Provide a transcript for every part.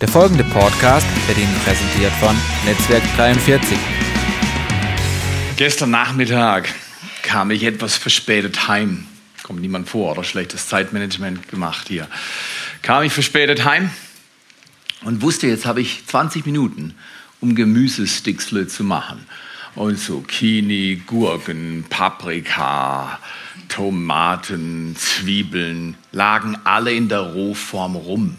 Der folgende Podcast wird Ihnen präsentiert von Netzwerk 43. Gestern Nachmittag kam ich etwas verspätet heim. Kommt niemand vor oder schlechtes Zeitmanagement gemacht hier. Kam ich verspätet heim und wusste, jetzt habe ich 20 Minuten, um Gemüsesticksle zu machen. Und Zucchini, Gurken, Paprika, Tomaten, Zwiebeln lagen alle in der Rohform rum.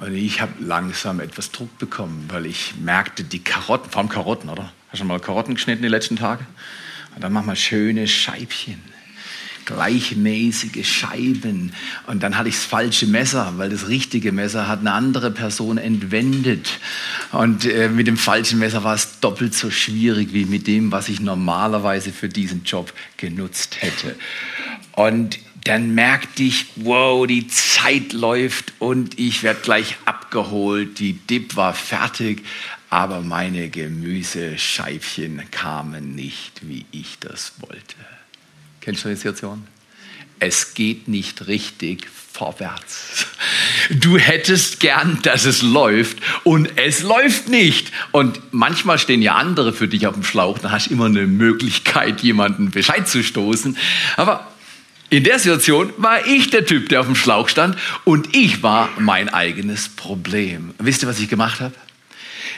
Und ich habe langsam etwas Druck bekommen, weil ich merkte, die Karotten, vor allem Karotten, oder? Hast du schon mal Karotten geschnitten die letzten Tage? Und dann machen wir schöne Scheibchen, gleichmäßige Scheiben. Und dann hatte ich das falsche Messer, weil das richtige Messer hat eine andere Person entwendet. Und äh, mit dem falschen Messer war es doppelt so schwierig wie mit dem, was ich normalerweise für diesen Job genutzt hätte. Und dann merkte ich, wow, die Zeit läuft und ich werde gleich abgeholt. Die Dip war fertig, aber meine Gemüsescheibchen kamen nicht, wie ich das wollte. Kennst du die Situation? Es geht nicht richtig vorwärts. Du hättest gern, dass es läuft und es läuft nicht. Und manchmal stehen ja andere für dich auf dem Schlauch, da hast du immer eine Möglichkeit, jemanden Bescheid zu stoßen. Aber in der Situation war ich der Typ, der auf dem Schlauch stand und ich war mein eigenes Problem. Wisst ihr, was ich gemacht habe?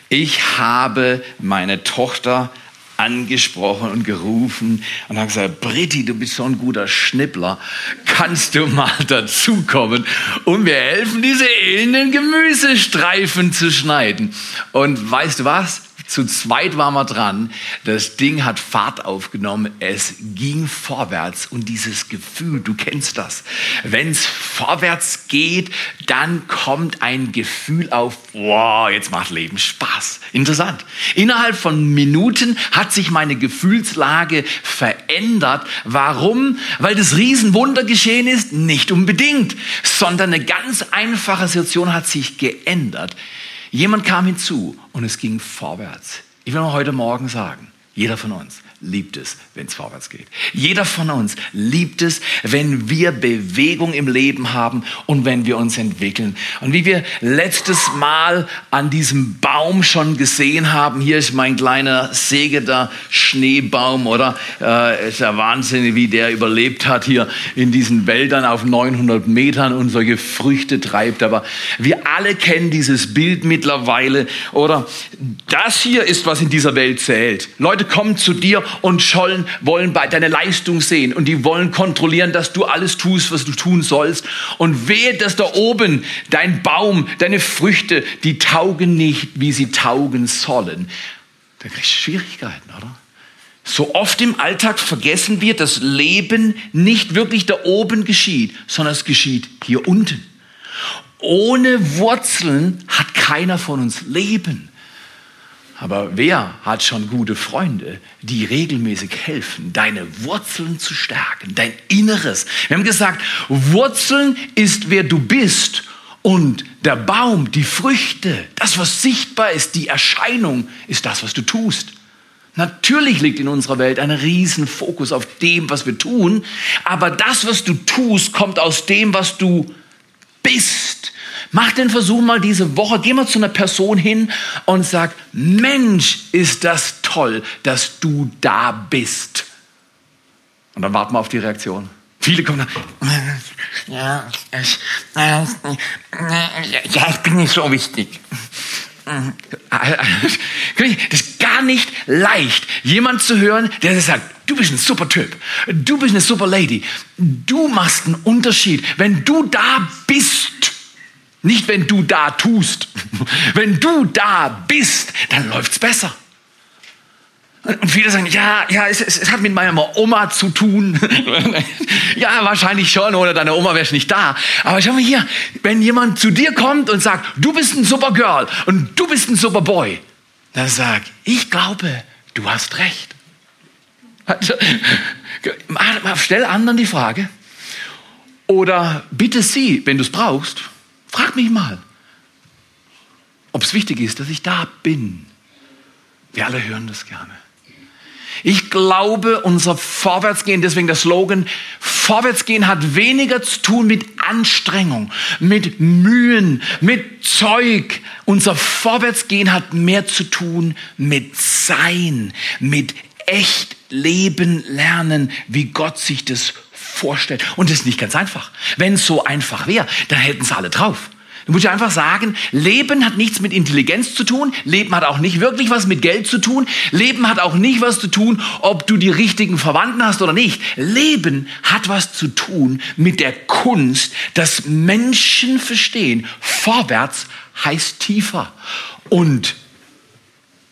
Ich habe meine Tochter angesprochen und gerufen und habe gesagt, Britti, du bist so ein guter Schnippler, kannst du mal dazukommen und mir helfen, diese elenden Gemüsestreifen zu schneiden. Und weißt du was? Zu zweit waren wir dran. Das Ding hat Fahrt aufgenommen. Es ging vorwärts. Und dieses Gefühl, du kennst das. Wenn es vorwärts geht, dann kommt ein Gefühl auf, wow, jetzt macht Leben Spaß. Interessant. Innerhalb von Minuten hat sich meine Gefühlslage verändert. Warum? Weil das Riesenwunder geschehen ist? Nicht unbedingt, sondern eine ganz einfache Situation hat sich geändert. Jemand kam hinzu und es ging vorwärts. Ich will mal heute Morgen sagen, jeder von uns liebt es, wenn es vorwärts geht. Jeder von uns liebt es, wenn wir Bewegung im Leben haben und wenn wir uns entwickeln. Und wie wir letztes Mal an diesem Baum schon gesehen haben, hier ist mein kleiner segender Schneebaum, oder? Äh, ist ja Wahnsinn, wie der überlebt hat hier in diesen Wäldern auf 900 Metern und solche Früchte treibt. Aber wir alle kennen dieses Bild mittlerweile, oder? Das hier ist, was in dieser Welt zählt. Leute kommen zu dir und schollen, wollen bei deine Leistung sehen und die wollen kontrollieren, dass du alles tust, was du tun sollst. Und wehe, dass da oben dein Baum, deine Früchte, die taugen nicht, wie sie taugen sollen. Da kriegst du Schwierigkeiten, oder? So oft im Alltag vergessen wir, dass Leben nicht wirklich da oben geschieht, sondern es geschieht hier unten. Ohne Wurzeln hat keiner von uns Leben. Aber wer hat schon gute Freunde, die regelmäßig helfen, deine Wurzeln zu stärken, dein Inneres? Wir haben gesagt, Wurzeln ist, wer du bist. Und der Baum, die Früchte, das, was sichtbar ist, die Erscheinung, ist das, was du tust. Natürlich liegt in unserer Welt ein Riesenfokus auf dem, was wir tun, aber das, was du tust, kommt aus dem, was du bist. Mach den Versuch mal diese Woche, geh mal zu einer Person hin und sag, Mensch, ist das toll, dass du da bist. Und dann warten wir auf die Reaktion. Viele kommen dann, ja, ich, ja, ich bin nicht so wichtig. Das ist gar nicht leicht, jemand zu hören, der sagt, du bist ein super Typ, du bist eine super Lady, du machst einen Unterschied, wenn du da bist. Nicht, wenn du da tust. Wenn du da bist, dann läuft's besser. Und viele sagen, ja, ja, es, es, es, hat mit meiner Oma zu tun. ja, wahrscheinlich schon, oder deine Oma wäre nicht da. Aber schau mal hier, wenn jemand zu dir kommt und sagt, du bist ein super Girl und du bist ein super Boy, dann sag, ich glaube, du hast recht. Also, stell anderen die Frage. Oder bitte sie, wenn du es brauchst, Frag mich mal, ob es wichtig ist, dass ich da bin. Wir alle hören das gerne. Ich glaube, unser Vorwärtsgehen, deswegen der Slogan, Vorwärtsgehen hat weniger zu tun mit Anstrengung, mit Mühen, mit Zeug. Unser Vorwärtsgehen hat mehr zu tun mit Sein, mit echt leben lernen, wie Gott sich das vorstellt. Und das ist nicht ganz einfach. Wenn es so einfach wäre, dann hätten es alle drauf. Du musst ja einfach sagen, Leben hat nichts mit Intelligenz zu tun, Leben hat auch nicht wirklich was mit Geld zu tun, Leben hat auch nicht was zu tun, ob du die richtigen Verwandten hast oder nicht. Leben hat was zu tun mit der Kunst, dass Menschen verstehen, vorwärts heißt tiefer und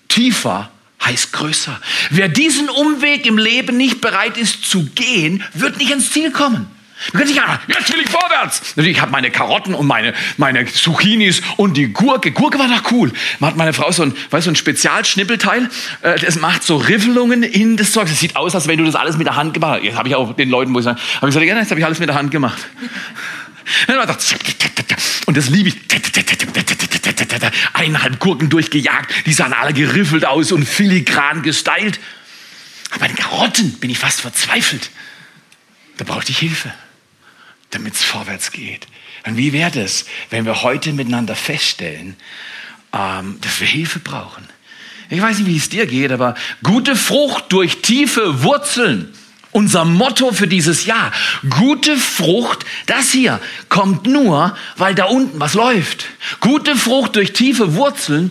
tiefer heißt größer. Wer diesen Umweg im Leben nicht bereit ist zu gehen, wird nicht ans Ziel kommen. Du kannst sagen, jetzt will ich vorwärts. Ich habe meine Karotten und meine, meine Zucchinis und die Gurke. Gurke war doch cool. Man hat meine Frau so ein, weißt, so ein Spezialschnippelteil. Äh, das macht so Riffelungen in das Zeug. Das sieht aus, als wenn du das alles mit der Hand gemacht hast. Jetzt habe ich auch den Leuten, wo ich sage, habe ich gesagt, ja, jetzt habe ich alles mit der Hand gemacht. Und das liebe ich. Eineinhalb Gurken durchgejagt. Die sahen alle geriffelt aus und filigran gestylt. Aber bei den Karotten bin ich fast verzweifelt. Da brauchte ich Hilfe damit es vorwärts geht. Und wie wäre es, wenn wir heute miteinander feststellen, ähm, dass wir Hilfe brauchen? Ich weiß nicht, wie es dir geht, aber gute Frucht durch tiefe Wurzeln unser Motto für dieses Jahr. Gute Frucht, das hier kommt nur, weil da unten was läuft. Gute Frucht durch tiefe Wurzeln,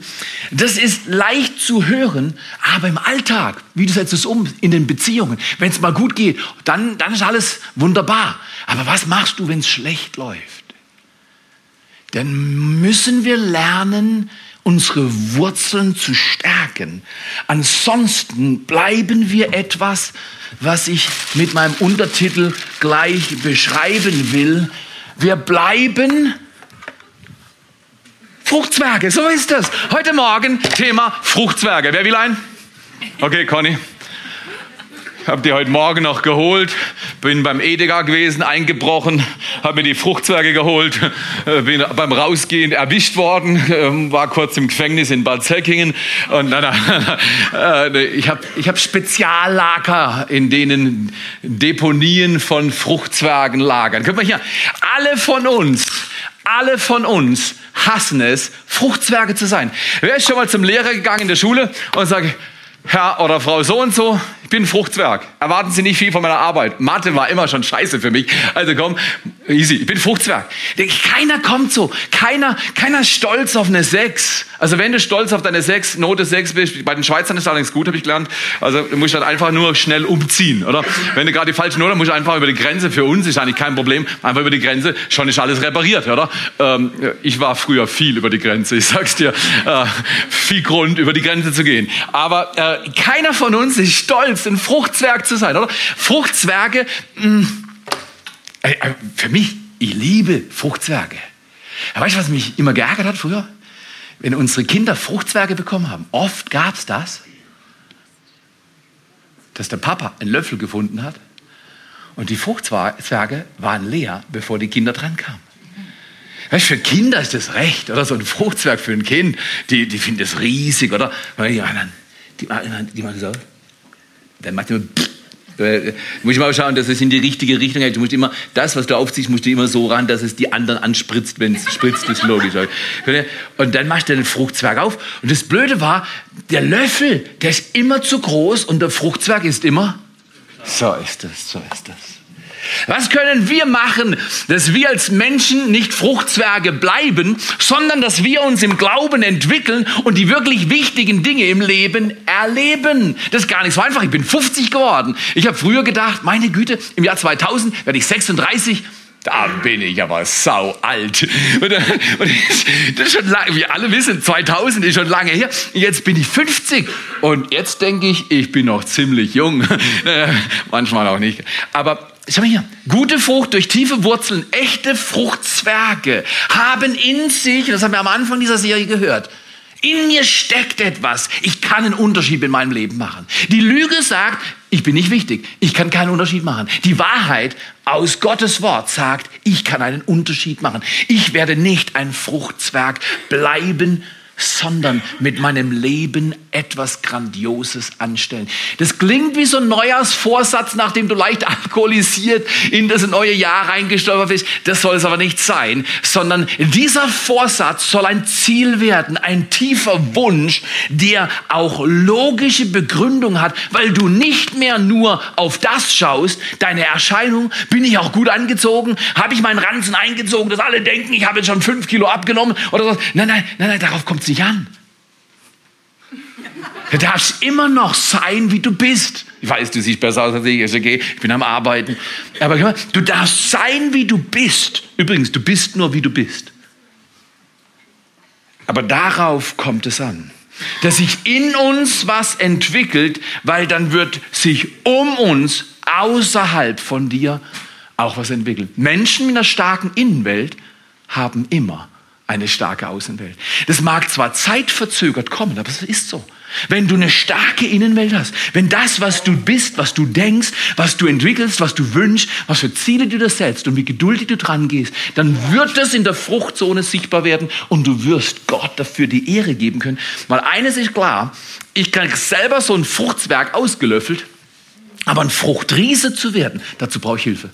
das ist leicht zu hören, aber im Alltag, wie du setzt es um in den Beziehungen, wenn es mal gut geht, dann, dann ist alles wunderbar. Aber was machst du, wenn es schlecht läuft? Dann müssen wir lernen, unsere Wurzeln zu stärken. Ansonsten bleiben wir etwas, was ich mit meinem Untertitel gleich beschreiben will. Wir bleiben Fruchtzwerge, so ist das. Heute Morgen Thema Fruchtzwerge. Wer will ein? Okay, Conny. Hab die heute Morgen noch geholt, bin beim Edeka gewesen, eingebrochen, habe mir die Fruchtzwerge geholt, äh, bin beim Rausgehen erwischt worden, ähm, war kurz im Gefängnis in Bad Säckingen und na, na, äh, ich habe ich hab Speziallager, in denen Deponien von Fruchtzwergen lagern. Guck mal hier, alle von uns, alle von uns hassen es, Fruchtzwerge zu sein. Wer ist schon mal zum Lehrer gegangen in der Schule und sagt, Herr oder Frau so und so, ich bin Fruchtzwerg. Erwarten Sie nicht viel von meiner Arbeit. Mathe war immer schon scheiße für mich. Also komm, easy, ich bin Fruchtzwerg. Keiner kommt so. Keiner, keiner ist stolz auf eine 6. Also wenn du stolz auf deine 6, Note 6 bist, bei den Schweizern ist allerdings gut, habe ich gelernt. Also du musst dann einfach nur schnell umziehen, oder? Wenn du gerade die falsche Note, musst du einfach über die Grenze. Für uns ist eigentlich kein Problem. Einfach über die Grenze, schon ist alles repariert, oder? Ähm, ich war früher viel über die Grenze. Ich sag's dir, äh, viel Grund, über die Grenze zu gehen. Aber äh, keiner von uns ist stolz stolz, ein Fruchtzwerg zu sein, oder? Fruchtzwerge, mh, mm, äh, äh, für mich, ich liebe Fruchtzwerge. weißt du, was mich immer geärgert hat früher? Wenn unsere Kinder Fruchtzwerge bekommen haben, oft gab es das, dass der Papa einen Löffel gefunden hat und die Fruchtzwerge waren leer, bevor die Kinder dran kamen. Weißt, für Kinder ist das recht, oder? So ein Fruchtzwerg für ein Kind, die, die finden das riesig, oder? Die, die, die machen so. Dann macht immer äh, muss ich mal schauen, dass es in die richtige Richtung geht. Du musst immer, das, was du aufziehst, musst du immer so ran, dass es die anderen anspritzt, wenn es spritzt, ist logisch. Und dann machst du den Fruchtzwerg auf. Und das Blöde war, der Löffel, der ist immer zu groß und der Fruchtzwerg ist immer, so ist das, so ist das. Was können wir machen, dass wir als Menschen nicht Fruchtzwerge bleiben, sondern dass wir uns im Glauben entwickeln und die wirklich wichtigen Dinge im Leben erleben? Das ist gar nicht so einfach. Ich bin 50 geworden. Ich habe früher gedacht, meine Güte, im Jahr 2000 werde ich 36. Da bin ich aber sau alt. Und, äh, und das ist schon lange, wir alle wissen, 2000 ist schon lange her. Jetzt bin ich 50 und jetzt denke ich, ich bin noch ziemlich jung. Äh, manchmal auch nicht. Aber Schau mal hier. Gute Frucht durch tiefe Wurzeln, echte Fruchtzwerge haben in sich, das haben wir am Anfang dieser Serie gehört, in mir steckt etwas. Ich kann einen Unterschied in meinem Leben machen. Die Lüge sagt, ich bin nicht wichtig. Ich kann keinen Unterschied machen. Die Wahrheit aus Gottes Wort sagt, ich kann einen Unterschied machen. Ich werde nicht ein Fruchtzwerg bleiben, sondern mit meinem Leben etwas Grandioses anstellen. Das klingt wie so ein Neujahrsvorsatz, nachdem du leicht alkoholisiert in das neue Jahr reingestolpert bist. Das soll es aber nicht sein, sondern dieser Vorsatz soll ein Ziel werden, ein tiefer Wunsch, der auch logische Begründung hat, weil du nicht mehr nur auf das schaust, deine Erscheinung, bin ich auch gut angezogen, habe ich meinen Ranzen eingezogen, dass alle denken, ich habe jetzt schon fünf Kilo abgenommen oder so. Nein, nein, nein, nein, darauf kommt es nicht an. Du darfst immer noch sein, wie du bist. Ich weiß, du siehst besser aus als ich, ist okay, ich bin am Arbeiten. Aber du darfst sein, wie du bist. Übrigens, du bist nur, wie du bist. Aber darauf kommt es an, dass sich in uns was entwickelt, weil dann wird sich um uns außerhalb von dir auch was entwickeln. Menschen mit einer starken Innenwelt haben immer eine starke Außenwelt. Das mag zwar zeitverzögert kommen, aber es ist so. Wenn du eine starke Innenwelt hast, wenn das, was du bist, was du denkst, was du entwickelst, was du wünschst, was für Ziele du dir setzt und wie geduldig du dran gehst, dann wird das in der Fruchtzone sichtbar werden und du wirst Gott dafür die Ehre geben können. Weil eines ist klar, ich kann selber so ein Fruchtzwerg ausgelöffelt, aber ein Fruchtriese zu werden, dazu brauche ich Hilfe.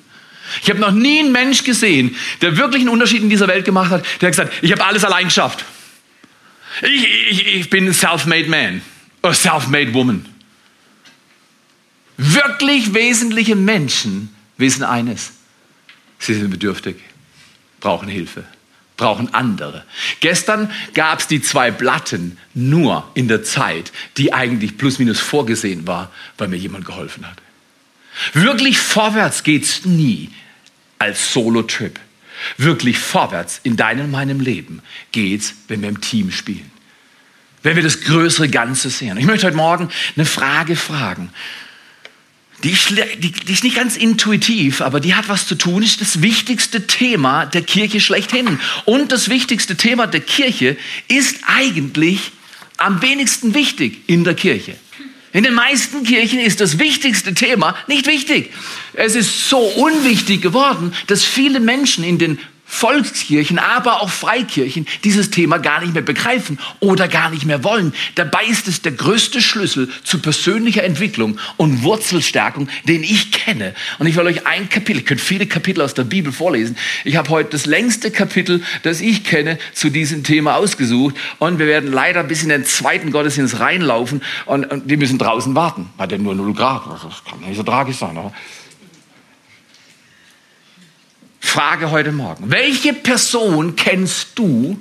Ich habe noch nie einen Mensch gesehen, der wirklich einen Unterschied in dieser Welt gemacht hat, der hat gesagt, ich habe alles allein geschafft. Ich, ich, ich bin self-made man oder self-made woman. Wirklich wesentliche Menschen wissen eines. Sie sind bedürftig, brauchen Hilfe, brauchen andere. Gestern gab es die zwei Platten nur in der Zeit, die eigentlich plus minus vorgesehen war, weil mir jemand geholfen hat. Wirklich vorwärts geht's nie als Solo-Trip. Wirklich vorwärts in deinem meinem Leben geht's, wenn wir im Team spielen. Wenn wir das größere Ganze sehen. Ich möchte heute Morgen eine Frage fragen. Die, die, die, ist nicht ganz intuitiv, aber die hat was zu tun, ist das wichtigste Thema der Kirche schlechthin. Und das wichtigste Thema der Kirche ist eigentlich am wenigsten wichtig in der Kirche. In den meisten Kirchen ist das wichtigste Thema nicht wichtig. Es ist so unwichtig geworden, dass viele Menschen in den Volkskirchen, aber auch Freikirchen dieses Thema gar nicht mehr begreifen oder gar nicht mehr wollen. Dabei ist es der größte Schlüssel zu persönlicher Entwicklung und Wurzelstärkung, den ich kenne. Und ich will euch ein Kapitel, ich könnte viele Kapitel aus der Bibel vorlesen. Ich habe heute das längste Kapitel, das ich kenne, zu diesem Thema ausgesucht. Und wir werden leider bis in den zweiten Gottesdienst reinlaufen und, und wir müssen draußen warten. Hat ja nur 0 Grad. Das kann nicht so tragisch sein. Oder? Frage heute Morgen. Welche Person kennst du,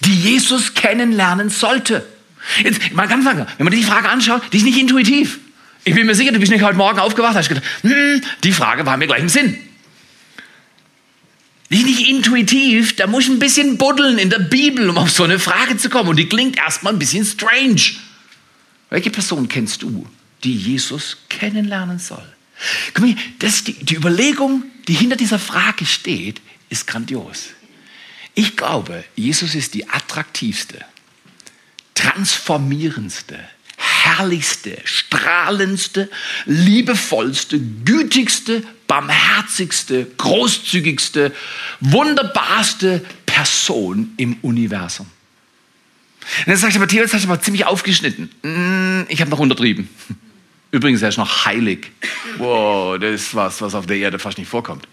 die Jesus kennenlernen sollte? Jetzt mal ganz lang, wenn man die Frage anschaut, die ist nicht intuitiv. Ich bin mir sicher, du bist nicht heute Morgen aufgewacht, hast gedacht, hm, die Frage war mir gleich im Sinn. Die ist nicht intuitiv, da muss ich ein bisschen buddeln in der Bibel, um auf so eine Frage zu kommen. Und die klingt erstmal ein bisschen strange. Welche Person kennst du, die Jesus kennenlernen soll? Das, die, die Überlegung, die hinter dieser Frage steht, ist grandios. Ich glaube, Jesus ist die attraktivste, transformierendste, herrlichste, strahlendste, liebevollste, gütigste, barmherzigste, großzügigste, wunderbarste Person im Universum. Und sagst du, Matthias, das hast du aber ziemlich aufgeschnitten. Hm, ich habe noch untertrieben. Übrigens, er ist noch heilig. Wow, das ist was, was auf der Erde fast nicht vorkommt.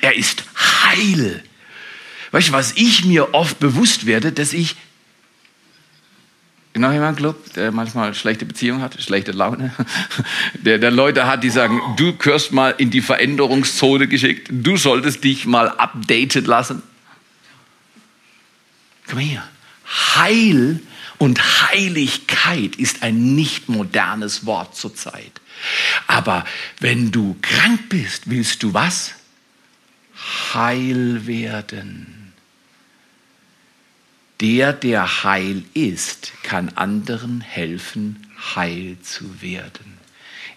Er ist heil. Weißt du, was ich mir oft bewusst werde, dass ich Genau jemand Club, der manchmal schlechte Beziehungen hat, schlechte Laune, der, der Leute hat, die sagen, du gehörst mal in die Veränderungszone geschickt, du solltest dich mal updated lassen. Komm her. Heil und Heiligkeit ist ein nicht modernes Wort zurzeit. Aber wenn du krank bist, willst du was? Heil werden. Der, der heil ist, kann anderen helfen, heil zu werden.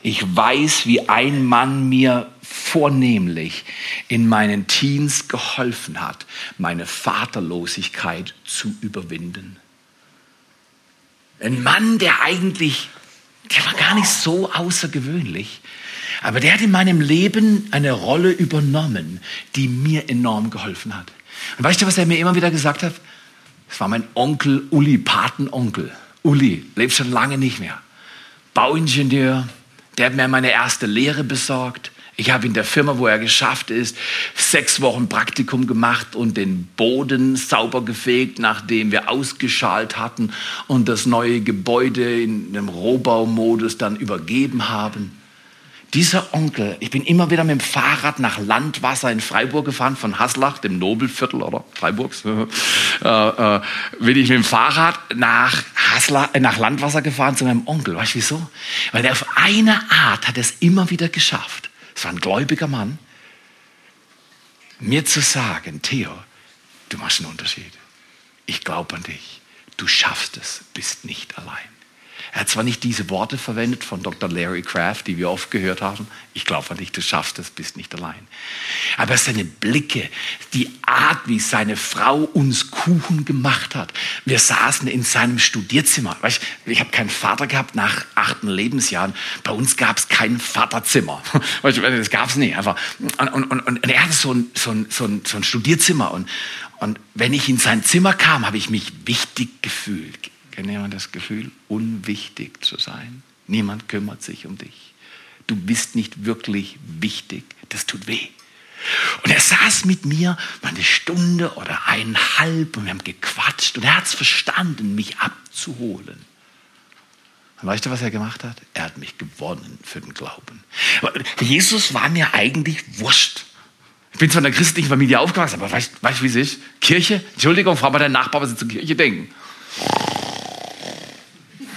Ich weiß, wie ein Mann mir vornehmlich in meinen Teens geholfen hat, meine Vaterlosigkeit zu überwinden. Ein Mann, der eigentlich, der war gar nicht so außergewöhnlich, aber der hat in meinem Leben eine Rolle übernommen, die mir enorm geholfen hat. Und weißt du, was er mir immer wieder gesagt hat? Das war mein Onkel Uli, Patenonkel. Uli, lebt schon lange nicht mehr. Bauingenieur, der hat mir meine erste Lehre besorgt. Ich habe in der Firma, wo er geschafft ist, sechs Wochen Praktikum gemacht und den Boden sauber gefegt, nachdem wir ausgeschalt hatten und das neue Gebäude in einem Rohbaumodus dann übergeben haben. Dieser Onkel, ich bin immer wieder mit dem Fahrrad nach Landwasser in Freiburg gefahren, von Haslach, dem Nobelviertel oder Freiburgs, äh, äh, bin ich mit dem Fahrrad nach, Haslach, äh, nach Landwasser gefahren zu meinem Onkel. Weißt du wieso? Weil er auf eine Art hat es immer wieder geschafft. Es war ein gläubiger Mann, mir zu sagen, Theo, du machst einen Unterschied. Ich glaube an dich. Du schaffst es, bist nicht allein. Er hat zwar nicht diese Worte verwendet von Dr. Larry Kraft, die wir oft gehört haben. Ich glaube an dich, du schaffst es, bist nicht allein. Aber seine Blicke, die Art, wie seine Frau uns Kuchen gemacht hat. Wir saßen in seinem Studierzimmer. Weißt, ich habe keinen Vater gehabt nach achten Lebensjahren. Bei uns gab es kein Vaterzimmer. Weißt, das gab es nicht. Einfach. Und, und, und, und er hatte so ein, so ein, so ein, so ein Studierzimmer. Und, und wenn ich in sein Zimmer kam, habe ich mich wichtig gefühlt Kennt jemand das Gefühl, unwichtig zu sein? Niemand kümmert sich um dich. Du bist nicht wirklich wichtig. Das tut weh. Und er saß mit mir mal eine Stunde oder eineinhalb und wir haben gequatscht und er hat es verstanden, mich abzuholen. Und weißt du, was er gemacht hat? Er hat mich gewonnen für den Glauben. Jesus war mir eigentlich wurscht. Ich bin zwar in einer christlichen Familie aufgewachsen, aber weißt du, wie es ist? Kirche? Entschuldigung, frag mal deinen Nachbar, was sie zur Kirche denken.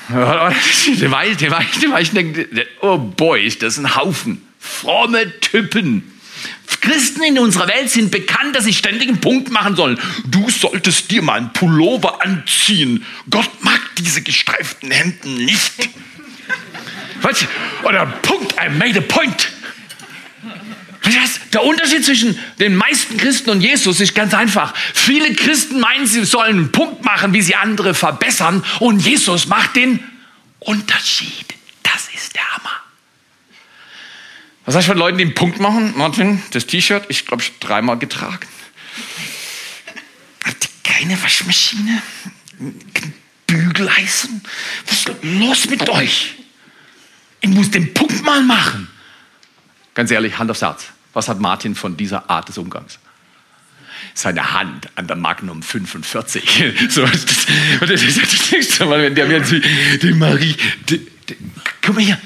Die Weichen, die Weichen, die Weichen denken, oh boy, ist das ein Haufen. Fromme Typen. Christen in unserer Welt sind bekannt, dass sie ständig einen Punkt machen sollen. Du solltest dir mal einen Pullover anziehen. Gott mag diese gestreiften Hemden nicht. Du? Oder Punkt, I made a point. Der Unterschied zwischen den meisten Christen und Jesus ist ganz einfach. Viele Christen meinen, sie sollen einen Punkt machen, wie sie andere verbessern. Und Jesus macht den Unterschied. Das ist der Hammer. Was heißt von Leuten, die einen Punkt machen? Martin, das T-Shirt, ich glaube, ich habe dreimal getragen. Habt ihr keine Waschmaschine? Bügeleisen? Was ist los mit euch? Ich muss den Punkt mal machen. Ganz ehrlich, Hand aufs Herz. Was hat Martin von dieser Art des Umgangs? Seine Hand an der Magnum 45. So, das, das, das, wenn der die, die Marie, die, die, guck mal hier.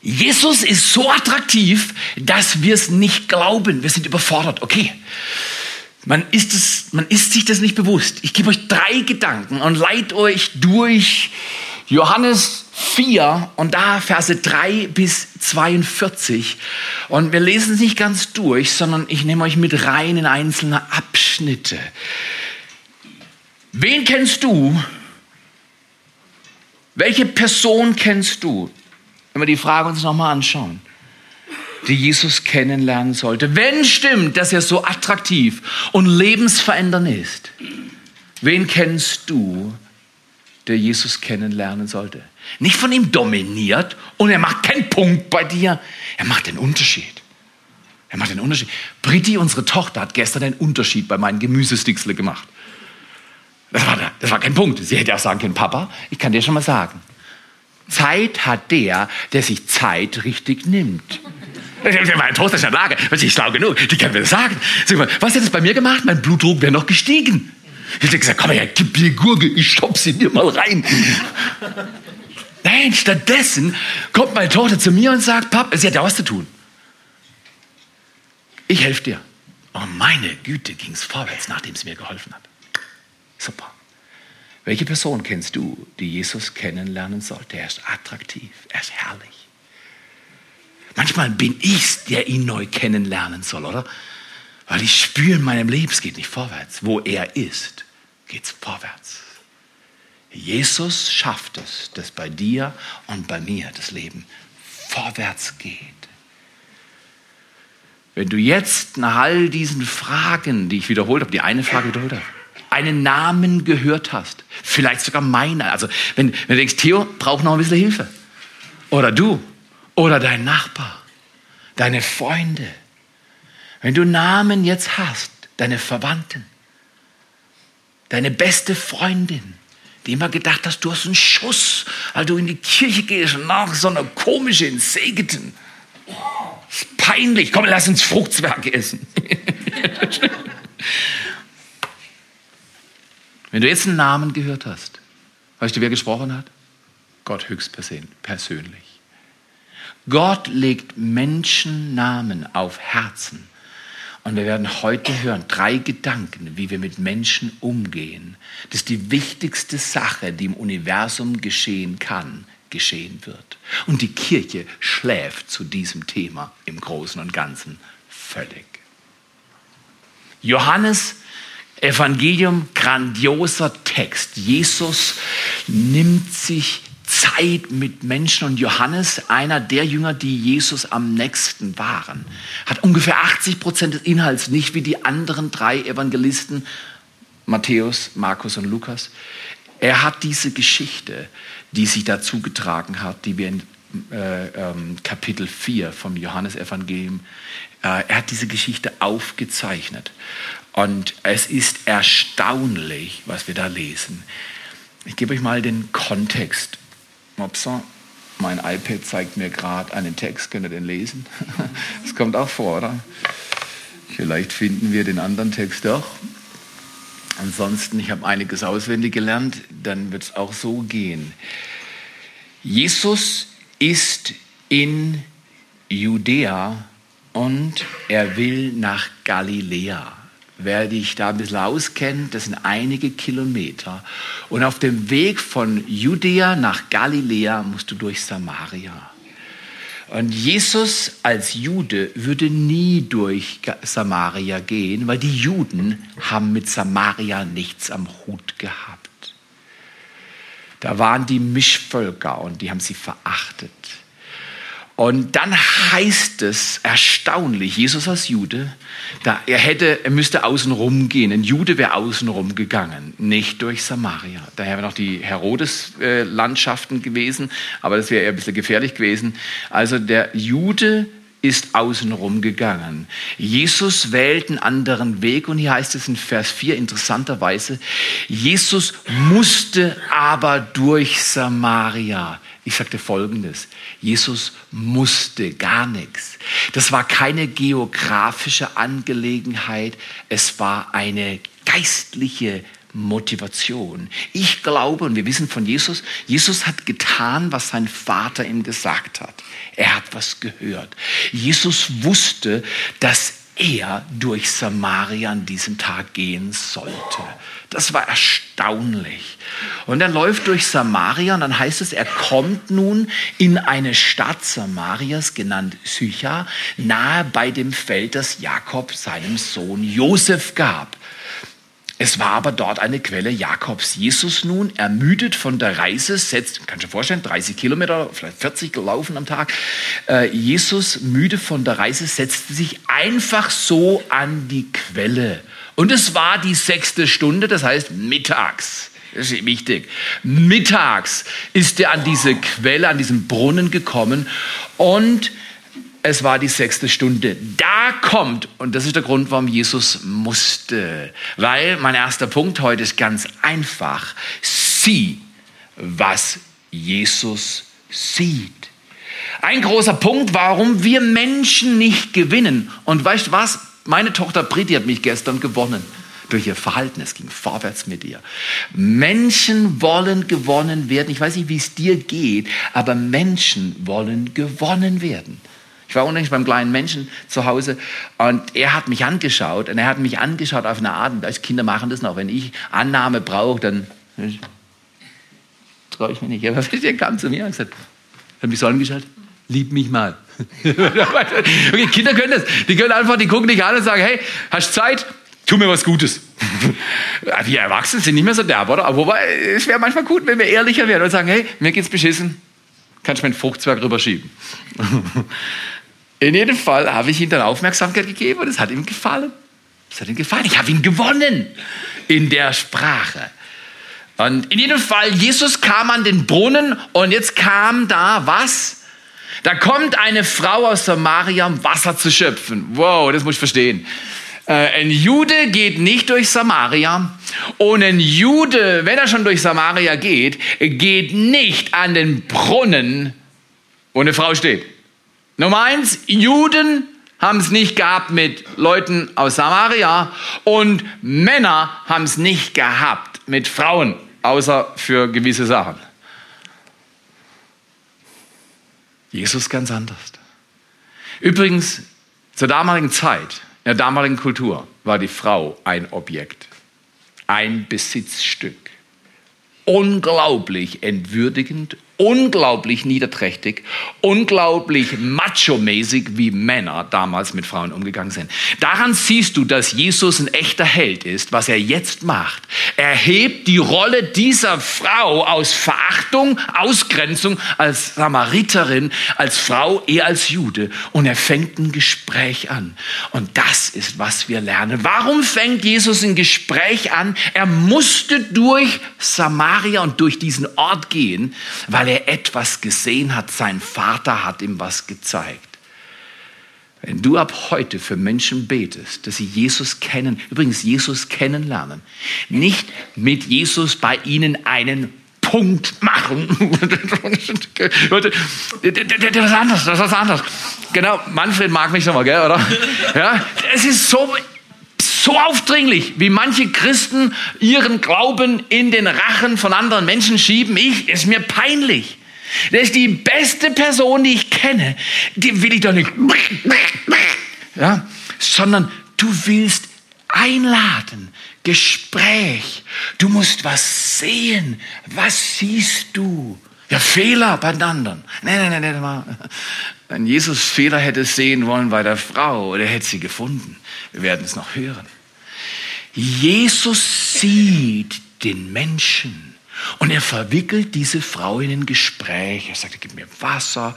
Jesus ist so attraktiv, dass wir es nicht glauben. Wir sind überfordert. Okay. Man ist, es, man ist sich das nicht bewusst. Ich gebe euch drei Gedanken und leite euch durch Johannes 4 und da Verse 3 bis 42. Und wir lesen es nicht ganz durch, sondern ich nehme euch mit rein in einzelne Abschnitte. Wen kennst du? Welche Person kennst du? Wenn wir die Frage uns nochmal anschauen, die Jesus kennenlernen sollte. Wenn stimmt, dass er so attraktiv und lebensverändernd ist, wen kennst du, der Jesus kennenlernen sollte. Nicht von ihm dominiert und er macht keinen Punkt bei dir, er macht den Unterschied. Er macht den Unterschied. Britti, unsere Tochter, hat gestern den Unterschied bei meinen Gemüsesticksle gemacht. Das war, das war kein Punkt. Sie hätte auch sagen können, Papa, ich kann dir schon mal sagen, Zeit hat der, der sich Zeit richtig nimmt. Mein Tochter ist in der Lage, weil ich schlau genug, die kann mir das sagen. Sag mal, was hätte es bei mir gemacht? Mein Blutdruck wäre noch gestiegen. Ich hätte gesagt, komm her, gib mir Gurke, ich stopp sie dir mal rein. Nein, stattdessen kommt meine Tochter zu mir und sagt, Papa, sie hat ja was zu tun. Ich helfe dir. Oh, meine Güte, ging es vorwärts, nachdem es mir geholfen hat. Super. Welche Person kennst du, die Jesus kennenlernen sollte? Er ist attraktiv, er ist herrlich. Manchmal bin ich der ihn neu kennenlernen soll, oder? Weil ich spüre in meinem Leben, es geht nicht vorwärts. Wo er ist, geht es vorwärts. Jesus schafft es, dass bei dir und bei mir das Leben vorwärts geht. Wenn du jetzt nach all diesen Fragen, die ich wiederholt habe, die eine Frage wiederholt habe, einen Namen gehört hast, vielleicht sogar meiner, also wenn, wenn du denkst, Theo braucht noch ein bisschen Hilfe, oder du, oder dein Nachbar, deine Freunde, wenn du Namen jetzt hast, deine Verwandten, deine beste Freundin, die immer gedacht hast, du hast einen Schuss, weil du in die Kirche gehst und nach so einer komischen Segeten. Peinlich. Komm, lass uns Fruchtzwerge essen. Wenn du jetzt einen Namen gehört hast, weißt du, wer gesprochen hat? Gott höchstpersönlich. Gott legt Menschennamen auf Herzen. Und wir werden heute hören, drei Gedanken, wie wir mit Menschen umgehen. Das ist die wichtigste Sache, die im Universum geschehen kann, geschehen wird. Und die Kirche schläft zu diesem Thema im Großen und Ganzen völlig. Johannes Evangelium, grandioser Text. Jesus nimmt sich Zeit mit Menschen und Johannes, einer der Jünger, die Jesus am nächsten waren, hat ungefähr 80 Prozent des Inhalts, nicht wie die anderen drei Evangelisten, Matthäus, Markus und Lukas. Er hat diese Geschichte, die sich dazu getragen hat, die wir in äh, ähm, Kapitel 4 vom Johannesevangelium, äh, er hat diese Geschichte aufgezeichnet. Und es ist erstaunlich, was wir da lesen. Ich gebe euch mal den Kontext. Upsa, mein iPad zeigt mir gerade einen Text, könnt ihr den lesen? Das kommt auch vor, oder? Vielleicht finden wir den anderen Text doch. Ansonsten, ich habe einiges auswendig gelernt, dann wird es auch so gehen. Jesus ist in Judäa und er will nach Galiläa. Wer dich da ein bisschen auskennt, das sind einige Kilometer. Und auf dem Weg von Judäa nach Galiläa musst du durch Samaria. Und Jesus als Jude würde nie durch Samaria gehen, weil die Juden haben mit Samaria nichts am Hut gehabt. Da waren die Mischvölker und die haben sie verachtet. Und dann heißt es erstaunlich, Jesus als Jude, da er hätte, er müsste außenrum gehen. Ein Jude wäre außenrum gegangen, nicht durch Samaria. Daher wären noch die Herodes-Landschaften gewesen, aber das wäre eher ein bisschen gefährlich gewesen. Also der Jude ist außenrum gegangen. Jesus wählt einen anderen Weg und hier heißt es in Vers 4 interessanterweise, Jesus musste aber durch Samaria. Ich sagte Folgendes, Jesus musste gar nichts. Das war keine geografische Angelegenheit, es war eine geistliche Motivation. Ich glaube, und wir wissen von Jesus, Jesus hat getan, was sein Vater ihm gesagt hat. Er hat was gehört. Jesus wusste, dass er durch Samaria an diesem Tag gehen sollte. Das war erstaunlich. Und er läuft durch Samaria und dann heißt es, er kommt nun in eine Stadt Samarias, genannt Sycha, nahe bei dem Feld, das Jakob seinem Sohn Josef gab. Es war aber dort eine Quelle Jakobs. Jesus nun, ermüdet von der Reise, setzt, kannst du dir vorstellen, 30 Kilometer, vielleicht 40 gelaufen am Tag. Äh, Jesus, müde von der Reise, setzte sich einfach so an die Quelle. Und es war die sechste Stunde, das heißt mittags. Das ist wichtig. Mittags ist er an diese Quelle, an diesen Brunnen gekommen und es war die sechste Stunde. Da kommt, und das ist der Grund, warum Jesus musste. Weil mein erster Punkt heute ist ganz einfach. Sieh, was Jesus sieht. Ein großer Punkt, warum wir Menschen nicht gewinnen. Und weißt du was? Meine Tochter Britti hat mich gestern gewonnen durch ihr Verhalten. Es ging vorwärts mit ihr. Menschen wollen gewonnen werden. Ich weiß nicht, wie es dir geht, aber Menschen wollen gewonnen werden. Ich war unlängst beim kleinen Menschen zu Hause und er hat mich angeschaut und er hat mich angeschaut auf eine Art, und als Kinder machen das noch, wenn ich Annahme brauche, dann traue ich mich nicht. Aber er kam zu mir und gesagt, hat mich so angeschaut, lieb mich mal. okay, Kinder können das. Die können einfach, die gucken dich an und sagen, hey, hast Zeit? Tu mir was Gutes. wir Erwachsene sind nicht mehr so derb, oder? Aber wobei, es wäre manchmal gut, wenn wir ehrlicher wären und sagen, hey, mir geht's beschissen. Kannst du mir einen Fruchtzwerg rüberschieben? In jedem Fall habe ich ihm dann Aufmerksamkeit gegeben und es hat ihm gefallen. Es hat ihm gefallen. Ich habe ihn gewonnen in der Sprache. Und in jedem Fall, Jesus kam an den Brunnen und jetzt kam da was? Da kommt eine Frau aus Samaria, um Wasser zu schöpfen. Wow, das muss ich verstehen. Äh, ein Jude geht nicht durch Samaria Und ein Jude, wenn er schon durch Samaria geht, geht nicht an den Brunnen, wo eine Frau steht. Nummer eins, Juden haben es nicht gehabt mit Leuten aus Samaria und Männer haben es nicht gehabt mit Frauen, außer für gewisse Sachen. Jesus ganz anders. Übrigens, zur damaligen Zeit, in der damaligen Kultur, war die Frau ein Objekt, ein Besitzstück. Unglaublich entwürdigend, unglaublich niederträchtig, unglaublich macho-mäßig, wie Männer damals mit Frauen umgegangen sind. Daran siehst du, dass Jesus ein echter Held ist, was er jetzt macht. Er hebt die Rolle dieser Frau aus Verachtung, Ausgrenzung als Samariterin, als Frau, eher als Jude und er fängt ein Gespräch an. Und das ist, was wir lernen. Warum fängt Jesus ein Gespräch an? Er musste durch Samaria und durch diesen Ort gehen, weil weil er etwas gesehen hat. Sein Vater hat ihm was gezeigt. Wenn du ab heute für Menschen betest, dass sie Jesus kennen, übrigens Jesus kennenlernen, nicht mit Jesus bei ihnen einen Punkt machen. das ist anders, das ist anders. Genau, Manfred mag mich nochmal, gell, oder? Ja, es ist so, so aufdringlich, wie manche Christen ihren Glauben in den Rachen von anderen Menschen schieben. Ich, ist mir peinlich. Das ist die beste Person, die ich kenne. Die will ich doch nicht, ja, sondern du willst einladen, Gespräch. Du musst was sehen. Was siehst du? Ja, Fehler bei den anderen. Nein, nein, nein, nein. Wenn Jesus Fehler hätte sehen wollen bei der Frau, oder hätte sie gefunden. Wir werden es noch hören. Jesus sieht den Menschen und er verwickelt diese Frau in ein Gespräch. Er sagt, gib mir Wasser.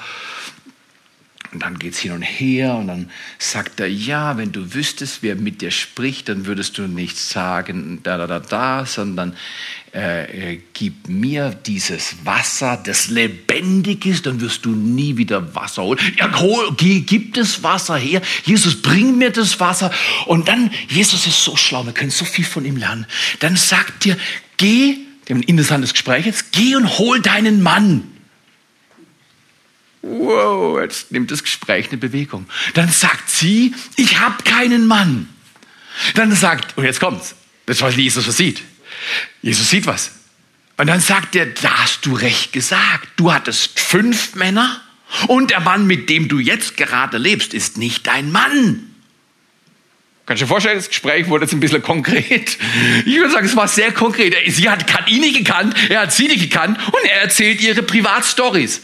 Und dann geht es hin und her und dann sagt er, ja, wenn du wüsstest, wer mit dir spricht, dann würdest du nicht sagen, da, da, da, da, sondern äh, äh, gib mir dieses Wasser, das lebendig ist, dann wirst du nie wieder Wasser holen. Ja, hol, gib das Wasser her. Jesus, bring mir das Wasser. Und dann, Jesus ist so schlau, wir können so viel von ihm lernen. Dann sagt dir, geh, wir haben ein interessantes Gespräch jetzt, geh und hol deinen Mann. Wow, jetzt nimmt das Gespräch eine Bewegung. Dann sagt sie, ich habe keinen Mann. Dann sagt, und jetzt kommt's, das ist, was Jesus versieht. Jesus sieht was. Und dann sagt er, da hast du recht gesagt. Du hattest fünf Männer und der Mann, mit dem du jetzt gerade lebst, ist nicht dein Mann. Kannst du dir vorstellen, das Gespräch wurde jetzt ein bisschen konkret. Ich würde sagen, es war sehr konkret. Sie hat ihn nicht gekannt, er hat sie nicht gekannt und er erzählt ihre Privatstories.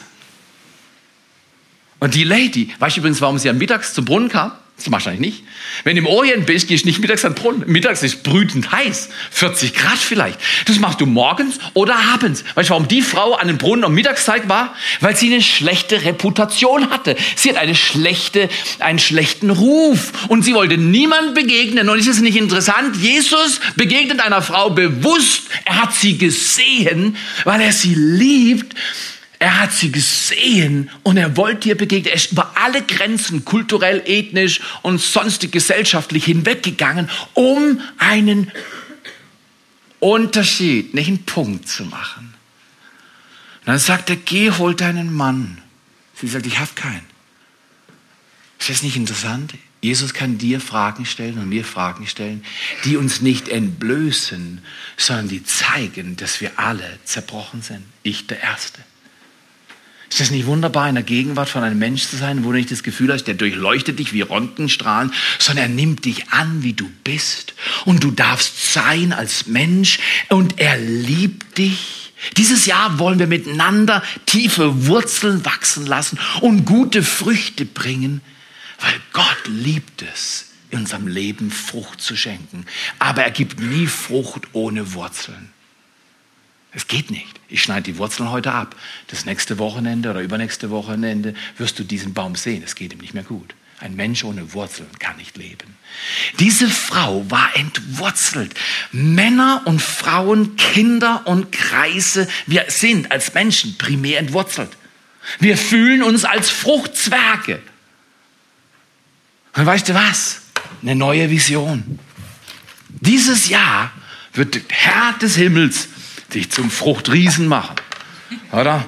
Und die Lady, weißt du übrigens, warum sie am Mittags zum Brunnen kam? Das wahrscheinlich nicht. Wenn du im Orient bist, gehst du nicht mittags an den Brunnen. Mittags ist brütend heiß. 40 Grad vielleicht. Das machst du morgens oder abends. Weißt du, warum die Frau an den Brunnen um Mittagszeit war? Weil sie eine schlechte Reputation hatte. Sie hat eine schlechte, einen schlechten Ruf. Und sie wollte niemand begegnen. Und ist es nicht interessant? Jesus begegnet einer Frau bewusst. Er hat sie gesehen, weil er sie liebt. Er hat sie gesehen und er wollte ihr begegnen. Er ist über alle Grenzen, kulturell, ethnisch und sonstig gesellschaftlich hinweggegangen, um einen Unterschied, nicht einen Punkt zu machen. Und dann sagt er, geh, hol deinen Mann. Sie sagt, ich habe keinen. Ist das nicht interessant? Jesus kann dir Fragen stellen und mir Fragen stellen, die uns nicht entblößen, sondern die zeigen, dass wir alle zerbrochen sind. Ich der Erste. Ist das nicht wunderbar, in der Gegenwart von einem Mensch zu sein, wo du nicht das Gefühl hast, der durchleuchtet dich wie Röntgenstrahlen, sondern er nimmt dich an, wie du bist. Und du darfst sein als Mensch und er liebt dich. Dieses Jahr wollen wir miteinander tiefe Wurzeln wachsen lassen und gute Früchte bringen, weil Gott liebt es, in unserem Leben Frucht zu schenken. Aber er gibt nie Frucht ohne Wurzeln. Es geht nicht. Ich schneide die Wurzeln heute ab. Das nächste Wochenende oder übernächste Wochenende wirst du diesen Baum sehen. Es geht ihm nicht mehr gut. Ein Mensch ohne Wurzeln kann nicht leben. Diese Frau war entwurzelt. Männer und Frauen, Kinder und Kreise, wir sind als Menschen primär entwurzelt. Wir fühlen uns als Fruchtzwerge. Und weißt du was? Eine neue Vision. Dieses Jahr wird der Herr des Himmels dich zum Fruchtriesen machen. Oder?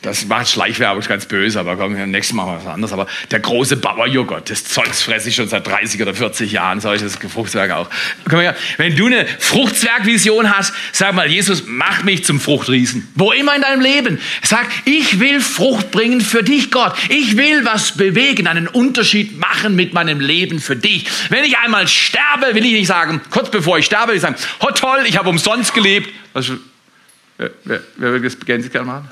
Das war Schleichwerbung, ganz böse, aber komm, nächstes Mal mal was anderes. Aber der große Bauerjoghurt, das Zeugs fresse ich schon seit 30 oder 40 Jahren, solches Fruchtzwerg auch. Komm her, wenn du eine Fruchtzwergvision hast, sag mal, Jesus, mach mich zum Fruchtriesen. Wo immer in deinem Leben. Sag, ich will Frucht bringen für dich, Gott. Ich will was bewegen, einen Unterschied machen mit meinem Leben für dich. Wenn ich einmal sterbe, will ich nicht sagen, kurz bevor ich sterbe, will ich sagen, oh toll, ich habe umsonst gelebt. Wer, wer, wer will das Gänse gerne machen?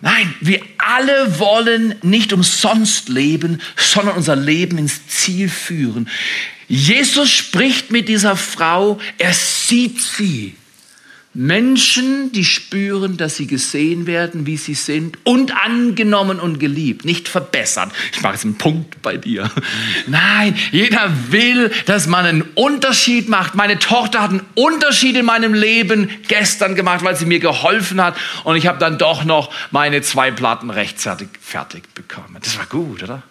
Nein, wir alle wollen nicht umsonst leben, sondern unser Leben ins Ziel führen. Jesus spricht mit dieser Frau, er sieht sie. Menschen, die spüren, dass sie gesehen werden, wie sie sind und angenommen und geliebt, nicht verbessert. Ich mache jetzt einen Punkt bei dir. Nein, jeder will, dass man einen Unterschied macht. Meine Tochter hat einen Unterschied in meinem Leben gestern gemacht, weil sie mir geholfen hat und ich habe dann doch noch meine zwei Platten rechtzeitig fertig bekommen. Das war gut, oder?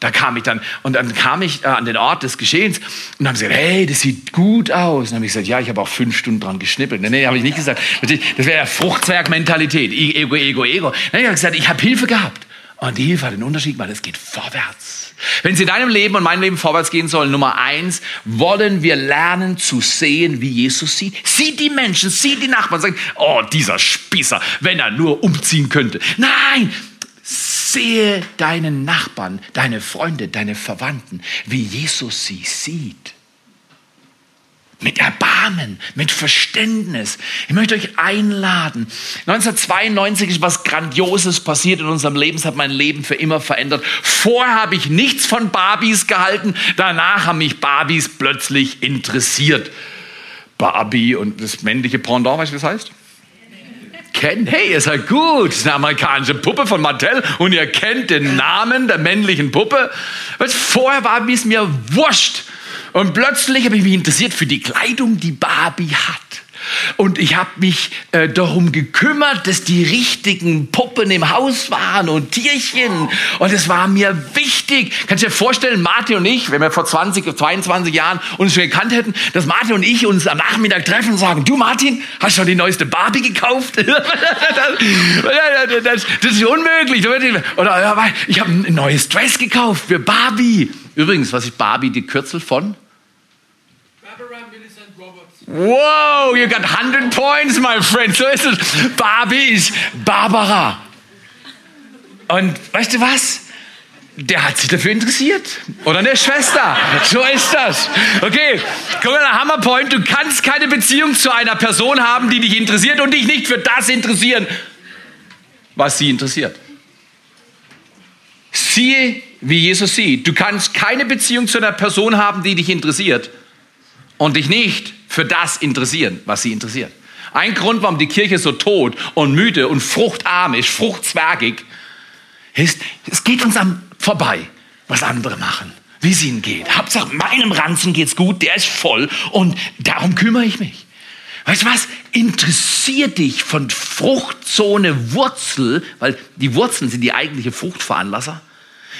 Da kam ich dann, und dann kam ich äh, an den Ort des Geschehens und haben gesagt, hey, das sieht gut aus. Und dann habe ich gesagt, ja, ich habe auch fünf Stunden dran geschnippelt. Nee, nee habe ich nicht gesagt. Das wäre ja Fruchtzwergmentalität. Ego, Ego, Ego. Nein, ich habe gesagt, ich habe Hilfe gehabt. Und die Hilfe hat den Unterschied weil es geht vorwärts. Wenn es in deinem Leben und meinem Leben vorwärts gehen soll, Nummer eins, wollen wir lernen zu sehen, wie Jesus sieht. Sieht die Menschen, sieht die Nachbarn, sagt, oh, dieser Spießer, wenn er nur umziehen könnte. Nein, Sehe deinen Nachbarn, deine Freunde, deine Verwandten, wie Jesus sie sieht. Mit Erbarmen, mit Verständnis. Ich möchte euch einladen. 1992 ist was Grandioses passiert in unserem Leben. Es hat mein Leben für immer verändert. Vorher habe ich nichts von Barbies gehalten. Danach haben mich Barbies plötzlich interessiert. Barbie und das männliche Pendant, weißt du, was das heißt? Ken, hey, ihr seid gut. Das ist eine amerikanische Puppe von Mattel und ihr kennt den Namen der männlichen Puppe. Was vorher war es mir wurscht. Und plötzlich habe ich mich interessiert für die Kleidung, die Barbie hat. Und ich habe mich äh, darum gekümmert, dass die richtigen Puppen im Haus waren und Tierchen. Und es war mir wichtig. Kannst du dir vorstellen, Martin und ich, wenn wir vor 20, 22 Jahren uns schon gekannt hätten, dass Martin und ich uns am Nachmittag treffen und sagen, du Martin, hast du schon die neueste Barbie gekauft? das, das, das, ist unmöglich. Oder ich habe ein neues Dress gekauft für Barbie. Übrigens, was ist Barbie, die Kürzel von? Wow, you got 100 points, my friend. So ist es. Barbie ist Barbara. Und weißt du was? Der hat sich dafür interessiert. Oder eine Schwester. So ist das. Okay, guck mal, Hammerpoint. Du kannst keine Beziehung zu einer Person haben, die dich interessiert und dich nicht für das interessieren, was sie interessiert. Siehe, wie Jesus sieht. Du kannst keine Beziehung zu einer Person haben, die dich interessiert und dich nicht für das interessieren, was sie interessiert. Ein Grund, warum die Kirche so tot und müde und fruchtarm ist, fruchtzwergig, ist, es geht uns am vorbei, was andere machen, wie es ihnen geht. Hauptsache, meinem Ranzen geht's gut, der ist voll und darum kümmere ich mich. Weißt du was? Interessier dich von Fruchtzone Wurzel, weil die Wurzeln sind die eigentliche Fruchtveranlasser.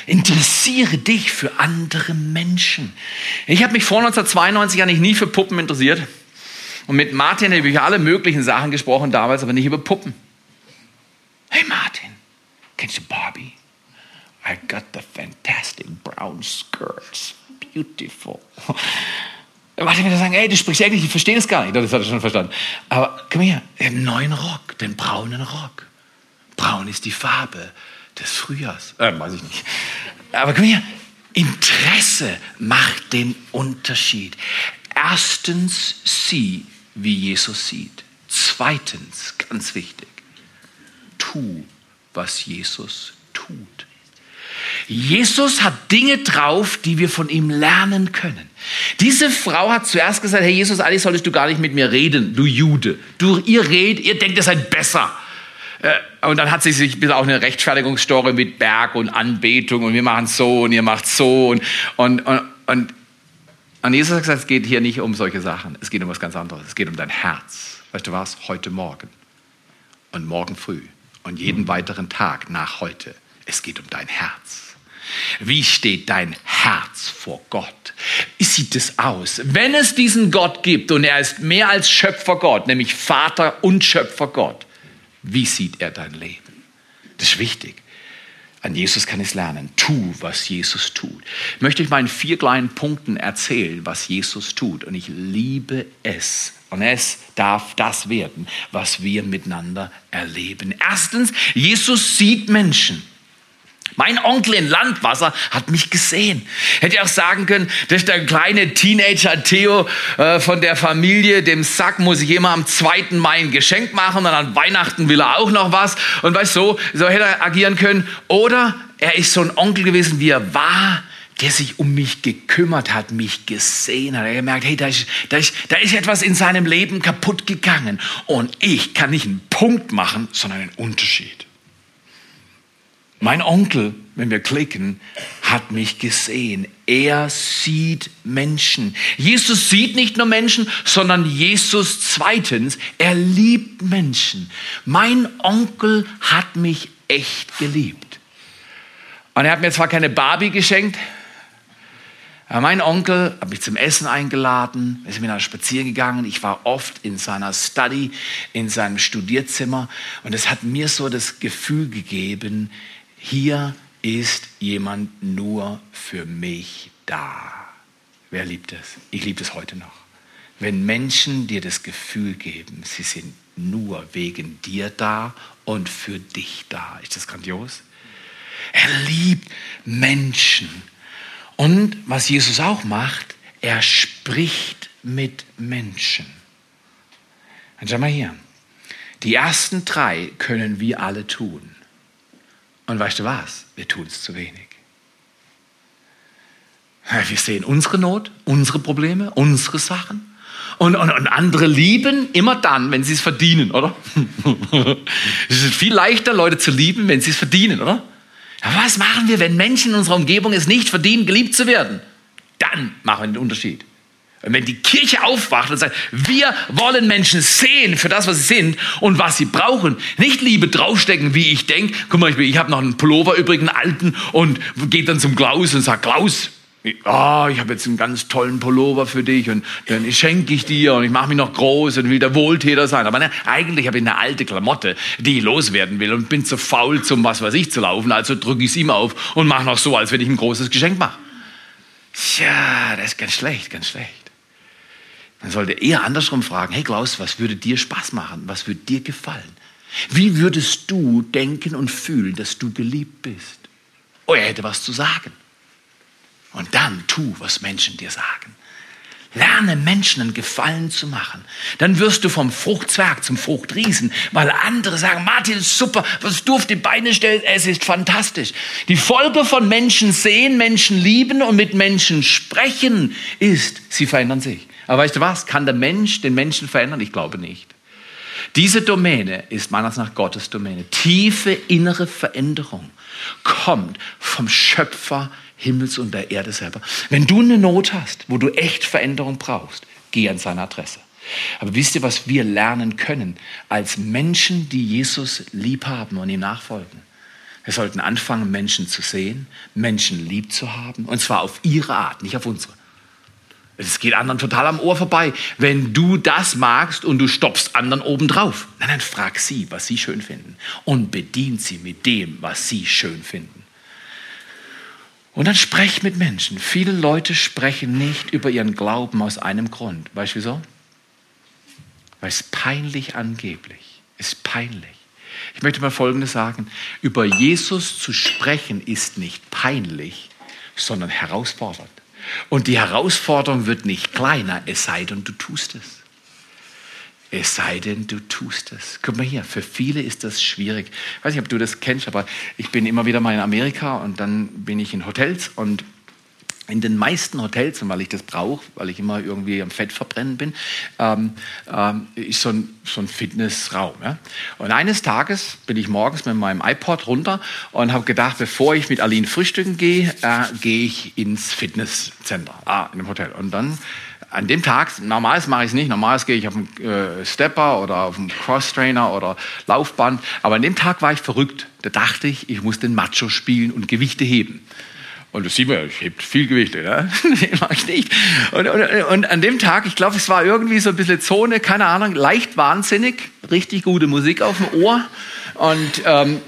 Interessiere dich für andere Menschen. Ich habe mich vor 1992 eigentlich nie für Puppen interessiert. Und mit Martin habe ich alle möglichen Sachen gesprochen, damals aber nicht über Puppen. Hey Martin, kennst du Barbie? I got the fantastic brown skirts. Beautiful. Martin würde sagen, ey, du sprichst Englisch, ich verstehe das gar nicht. Das hat er schon verstanden. Aber komm her, den neuen Rock, den braunen Rock. Braun ist die Farbe des Frühjahrs. Äh, weiß ich nicht. Aber komm her, Interesse macht den Unterschied. Erstens, sieh, wie Jesus sieht. Zweitens, ganz wichtig, tu, was Jesus tut. Jesus hat Dinge drauf, die wir von ihm lernen können. Diese Frau hat zuerst gesagt, Herr Jesus, eigentlich solltest du gar nicht mit mir reden, du Jude. Du, ihr redet, ihr denkt, ihr seid besser. Äh, und dann hat sie sich bis auch eine Rechtfertigungsstory mit Berg und Anbetung und wir machen so und ihr macht so und, und, und, und, Jesus hat gesagt, es geht hier nicht um solche Sachen, es geht um was ganz anderes, es geht um dein Herz. Weißt du was? Heute Morgen und morgen früh und jeden weiteren Tag nach heute. Es geht um dein Herz. Wie steht dein Herz vor Gott? Wie sieht es aus? Wenn es diesen Gott gibt und er ist mehr als Schöpfergott, nämlich Vater und Schöpfergott, wie sieht er dein Leben? Das ist wichtig. An Jesus kann ich lernen. Tu, was Jesus tut. Ich möchte euch mal in vier kleinen Punkten erzählen, was Jesus tut. Und ich liebe es. Und es darf das werden, was wir miteinander erleben. Erstens, Jesus sieht Menschen. Mein Onkel in Landwasser hat mich gesehen. Hätte auch sagen können, das ist der kleine Teenager Theo äh, von der Familie, dem Sack muss ich immer am 2. Mai ein Geschenk machen und an Weihnachten will er auch noch was. Und weißt du, so, so hätte er agieren können. Oder er ist so ein Onkel gewesen, wie er war, der sich um mich gekümmert hat, mich gesehen hat. Er hat gemerkt, hey, da ist, da, ist, da ist etwas in seinem Leben kaputt gegangen. Und ich kann nicht einen Punkt machen, sondern einen Unterschied. Mein Onkel, wenn wir klicken, hat mich gesehen. Er sieht Menschen. Jesus sieht nicht nur Menschen, sondern Jesus zweitens, er liebt Menschen. Mein Onkel hat mich echt geliebt. Und er hat mir zwar keine Barbie geschenkt, aber mein Onkel hat mich zum Essen eingeladen, wir sind miteinander spazieren gegangen. Ich war oft in seiner Study, in seinem Studierzimmer. Und es hat mir so das Gefühl gegeben, hier ist jemand nur für mich da. Wer liebt es? Ich liebe es heute noch. Wenn Menschen dir das Gefühl geben, sie sind nur wegen dir da und für dich da. Ist das grandios? Er liebt Menschen. Und was Jesus auch macht, er spricht mit Menschen. Und schau mal hier. Die ersten drei können wir alle tun. Und weißt du was? Wir tun es zu wenig. Wir sehen unsere Not, unsere Probleme, unsere Sachen. Und, und, und andere lieben immer dann, wenn sie es verdienen, oder? es ist viel leichter, Leute zu lieben, wenn sie es verdienen, oder? Aber was machen wir, wenn Menschen in unserer Umgebung es nicht verdienen, geliebt zu werden? Dann machen wir den Unterschied. Und wenn die Kirche aufwacht und sagt, wir wollen Menschen sehen für das, was sie sind und was sie brauchen, nicht Liebe draufstecken, wie ich denke, guck mal, ich, ich habe noch einen Pullover übrigens, einen alten, und geht dann zum Klaus und sagt, Klaus, oh, ich habe jetzt einen ganz tollen Pullover für dich und dann schenke ich dir und ich mache mich noch groß und will der Wohltäter sein. Aber ne, eigentlich habe ich eine alte Klamotte, die ich loswerden will und bin zu faul, zum was weiß ich zu laufen, also drücke ich es ihm auf und mache noch so, als wenn ich ein großes Geschenk mache. Tja, das ist ganz schlecht, ganz schlecht. Man sollte eher andersrum fragen, hey Klaus, was würde dir Spaß machen? Was würde dir gefallen? Wie würdest du denken und fühlen, dass du geliebt bist? Oh, er hätte was zu sagen. Und dann tu, was Menschen dir sagen. Lerne Menschen einen Gefallen zu machen. Dann wirst du vom Fruchtzwerg zum Fruchtriesen, weil andere sagen, Martin, super, was du auf die Beine stellst, es ist fantastisch. Die Folge von Menschen sehen, Menschen lieben und mit Menschen sprechen ist, sie verändern sich. Aber weißt du was? Kann der Mensch den Menschen verändern? Ich glaube nicht. Diese Domäne ist meines nach Gottes Domäne. Tiefe innere Veränderung kommt vom Schöpfer Himmels und der Erde selber. Wenn du eine Not hast, wo du echt Veränderung brauchst, geh an seine Adresse. Aber wisst ihr, was wir lernen können als Menschen, die Jesus lieb haben und ihm nachfolgen? Wir sollten anfangen, Menschen zu sehen, Menschen lieb zu haben, und zwar auf ihre Art, nicht auf unsere. Es geht anderen total am Ohr vorbei. Wenn du das magst und du stoppst anderen obendrauf, dann, dann frag sie, was sie schön finden und bedien sie mit dem, was sie schön finden. Und dann sprech mit Menschen. Viele Leute sprechen nicht über ihren Glauben aus einem Grund. Weißt du wieso? Weil es peinlich angeblich ist peinlich. Ich möchte mal Folgendes sagen. Über Jesus zu sprechen ist nicht peinlich, sondern herausfordernd. Und die Herausforderung wird nicht kleiner, es sei denn, du tust es. Es sei denn, du tust es. Guck mal hier, für viele ist das schwierig. Ich weiß nicht, ob du das kennst, aber ich bin immer wieder mal in Amerika und dann bin ich in Hotels und in den meisten Hotels, und weil ich das brauche, weil ich immer irgendwie am Fett verbrennen bin, ähm, ähm, ist so ein, so ein Fitnessraum. Ja? Und eines Tages bin ich morgens mit meinem iPod runter und habe gedacht, bevor ich mit Aline frühstücken gehe, äh, gehe ich ins Fitnesscenter, ah, in dem Hotel. Und dann an dem Tag, normals mache ich es nicht, normals gehe ich auf einen äh, Stepper oder auf einen Cross-Trainer oder Laufband, aber an dem Tag war ich verrückt. Da dachte ich, ich muss den Macho spielen und Gewichte heben. Und das sieht man ich heb viel Gewicht, ne? nee, mach ich nicht. Und, und, und an dem Tag, ich glaube, es war irgendwie so ein bisschen Zone, keine Ahnung, leicht wahnsinnig, richtig gute Musik auf dem Ohr. Und ähm,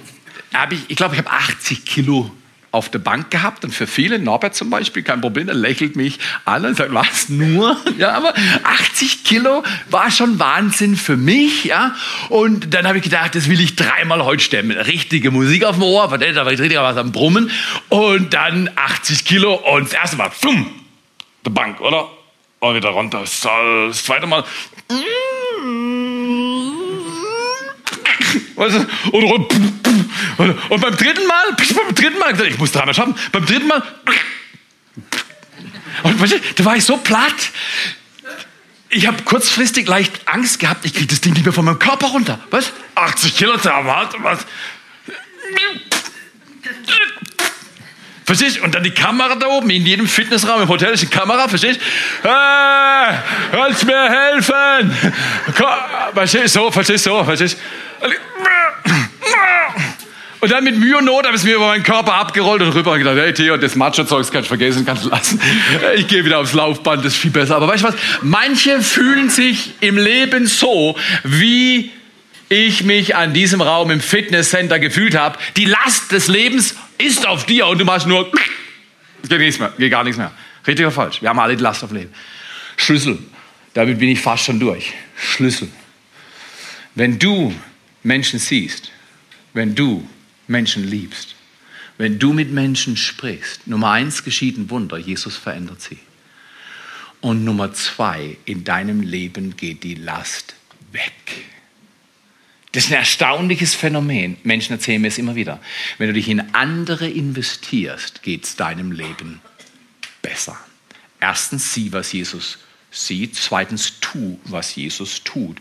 ich, ich glaube, ich habe 80 Kilo auf der Bank gehabt und für viele, Norbert zum Beispiel, kein Problem, der lächelt mich an und sagt, was, nur? Ja, aber 80 Kilo war schon Wahnsinn für mich, ja. Und dann habe ich gedacht, das will ich dreimal heute stemmen. Richtige Musik auf dem Ohr, da war ich richtig was am Brummen. Und dann 80 Kilo und das erste Mal, fum, der Bank, oder? Und wieder runter. Das zweite Mal, und, und, und, beim dritten Mal, beim dritten Mal, ich muss dreimal schaffen, beim dritten Mal, und da war ich so platt. Ich habe kurzfristig leicht Angst gehabt, ich kriege das Ding nicht mehr von meinem Körper runter. Was? 80 Kilo was? Verstehst du? Und dann die Kamera da oben, in jedem Fitnessraum im Hotel ist eine Kamera, verstehst du? Äh, kannst mir helfen? Verstehst du? So, verstehst du? So, verstehst du? Und dann mit Mühe und Not habe ich es mir über meinen Körper abgerollt und rüber und gedacht, hey Theo, das Macho-Zeugs kannst du vergessen, kannst du lassen. Ich gehe wieder aufs Laufband, das ist viel besser. Aber weißt du was? Manche fühlen sich im Leben so, wie ich mich an diesem Raum im Fitnesscenter gefühlt habe. Die Last des Lebens ist auf dir und du machst nur, geht nichts mehr, geht gar nichts mehr. Richtig oder falsch? Wir haben alle die Last auf Leben. Schlüssel. Damit bin ich fast schon durch. Schlüssel. Wenn du Menschen siehst, wenn du Menschen liebst, wenn du mit Menschen sprichst, Nummer eins geschieht ein Wunder, Jesus verändert sie. Und Nummer zwei, in deinem Leben geht die Last weg. Das ist ein erstaunliches Phänomen. Menschen erzählen mir es immer wieder. Wenn du dich in andere investierst, geht es deinem Leben besser. Erstens, sieh, was Jesus sieht. Zweitens, tu, was Jesus tut.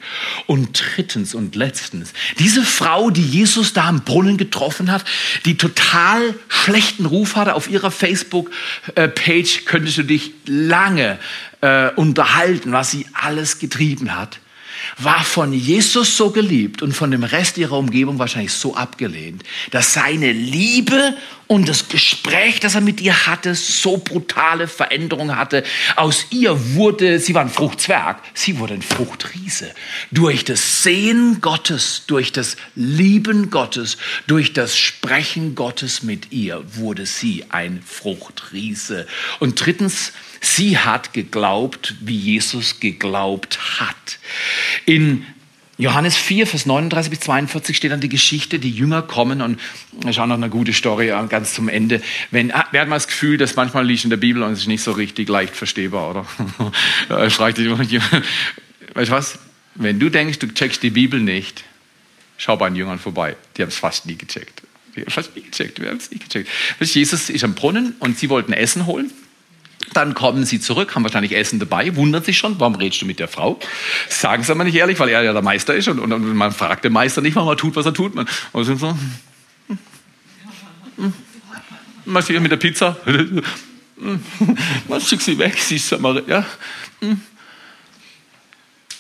Und drittens und letztens, diese Frau, die Jesus da am Brunnen getroffen hat, die total schlechten Ruf hatte auf ihrer Facebook-Page, könntest du dich lange äh, unterhalten, was sie alles getrieben hat war von Jesus so geliebt und von dem Rest ihrer Umgebung wahrscheinlich so abgelehnt, dass seine Liebe und das Gespräch, das er mit ihr hatte, so brutale Veränderungen hatte. Aus ihr wurde, sie war ein Fruchtzwerg, sie wurde ein Fruchtriese. Durch das Sehen Gottes, durch das Lieben Gottes, durch das Sprechen Gottes mit ihr wurde sie ein Fruchtriese. Und drittens, Sie hat geglaubt, wie Jesus geglaubt hat. In Johannes 4, Vers 39 bis 42 steht dann die Geschichte, die Jünger kommen und das ist auch noch eine gute Story ganz zum Ende. Wenn, ah, wer hat mal das Gefühl, dass manchmal liegt in der Bibel und es ist nicht so richtig leicht verstehbar, oder? Fragt dich Weißt du was? Wenn du denkst, du checkst die Bibel nicht, schau bei den Jüngern vorbei. Die haben es fast nie gecheckt. Die haben fast nie gecheckt. Wir haben es nie gecheckt. Jesus ist am Brunnen und sie wollten Essen holen. Dann kommen sie zurück, haben wahrscheinlich Essen dabei, wundert sich schon, warum redest du mit der Frau? Sagen sie aber nicht ehrlich, weil er ja der Meister ist und, und, man fragt den Meister nicht, warum er tut, was er tut. Man, und sind so, hm, hm, was hier mit der Pizza? Man schickt sie weg, sie ist. Ja. Hm.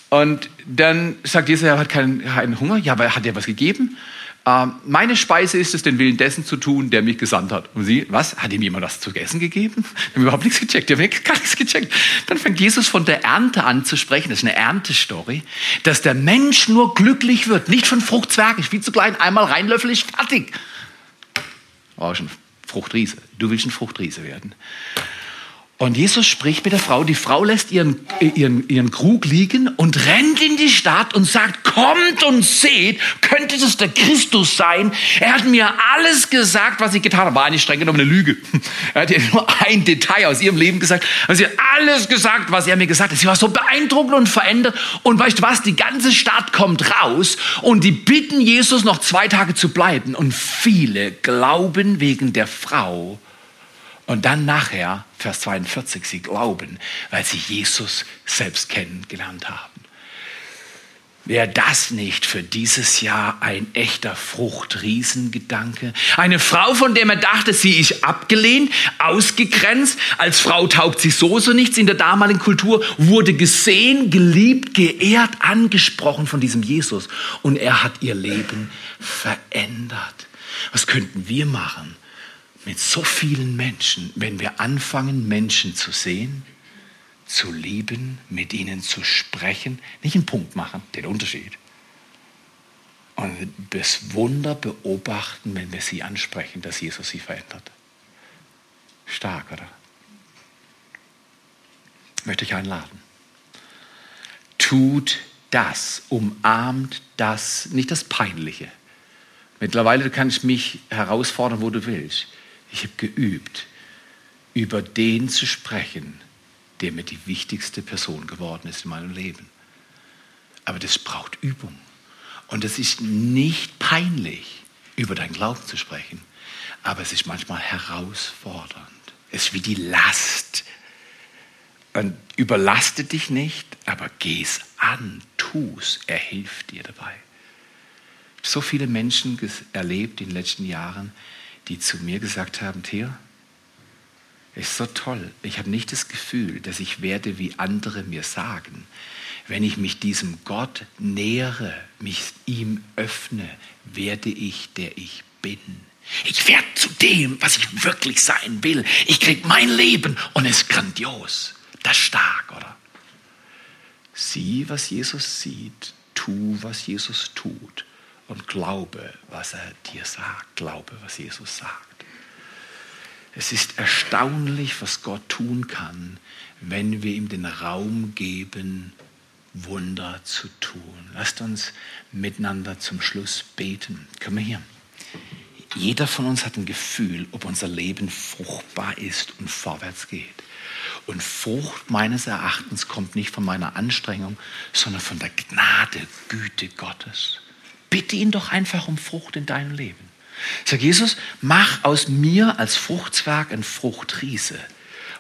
Und dann sagt Jesus, er hat keinen, keinen Hunger. Ja, aber hat er was gegeben? Ähm, meine Speise ist es, den Willen dessen zu tun, der mich gesandt hat. Und sie, was? Hat ihm jemand was zu essen gegeben? Wir haben überhaupt nichts gecheckt. Wir haben gar nichts gecheckt. Dann fängt Jesus von der Ernte an zu sprechen. Das ist eine Erntestory. Dass der Mensch nur glücklich wird. Nicht von Fruchtzwergen. Viel zu klein. Einmal reinlöffel ist fertig. Oh, schon Fruchtriese. Du willst ein Fruchtriese werden. Und Jesus spricht mit der Frau. Die Frau lässt ihren, ihren, ihren Krug liegen und rennt in die Stadt und sagt, kommt und seht, könnte das der Christus sein? Er hat mir alles gesagt, was ich getan habe. War eigentlich streng genommen eine Lüge. Er hat ihr nur ein Detail aus ihrem Leben gesagt. Und sie hat alles gesagt, was er mir gesagt hat. Sie war so beeindruckend und verändert. Und weißt du was? Die ganze Stadt kommt raus und die bitten Jesus noch zwei Tage zu bleiben. Und viele glauben wegen der Frau und dann nachher, Vers 42, sie glauben, weil sie Jesus selbst kennengelernt haben. Wäre das nicht für dieses Jahr ein echter Fruchtriesengedanke? Eine Frau, von der man dachte, sie ist abgelehnt, ausgegrenzt, als Frau taugt sie so so nichts in der damaligen Kultur, wurde gesehen, geliebt, geehrt, angesprochen von diesem Jesus. Und er hat ihr Leben verändert. Was könnten wir machen? Mit so vielen Menschen, wenn wir anfangen, Menschen zu sehen, zu lieben, mit ihnen zu sprechen, nicht einen Punkt machen, den Unterschied. Und das Wunder beobachten, wenn wir sie ansprechen, dass Jesus sie verändert. Stark, oder? Möchte ich einladen. Tut das, umarmt das, nicht das Peinliche. Mittlerweile kannst du mich herausfordern, wo du willst. Ich habe geübt, über den zu sprechen, der mir die wichtigste Person geworden ist in meinem Leben. Aber das braucht Übung. Und es ist nicht peinlich, über deinen Glauben zu sprechen, aber es ist manchmal herausfordernd. Es ist wie die Last. Und überlaste dich nicht, aber geh es an, tu es, er hilft dir dabei. So viele Menschen erlebt in den letzten Jahren, die zu mir gesagt haben, Theo, ist so toll. Ich habe nicht das Gefühl, dass ich werde, wie andere mir sagen. Wenn ich mich diesem Gott nähere, mich ihm öffne, werde ich, der ich bin. Ich werde zu dem, was ich wirklich sein will. Ich kriege mein Leben und es ist grandios. Das ist stark, oder? Sieh, was Jesus sieht. Tu, was Jesus tut. Und glaube, was er dir sagt. Glaube, was Jesus sagt. Es ist erstaunlich, was Gott tun kann, wenn wir ihm den Raum geben, Wunder zu tun. Lasst uns miteinander zum Schluss beten. Komm mal hier. Jeder von uns hat ein Gefühl, ob unser Leben fruchtbar ist und vorwärts geht. Und Frucht meines Erachtens kommt nicht von meiner Anstrengung, sondern von der Gnade, Güte Gottes. Bitte ihn doch einfach um Frucht in deinem Leben. Sag Jesus, mach aus mir als Fruchtzwerg ein Fruchtriese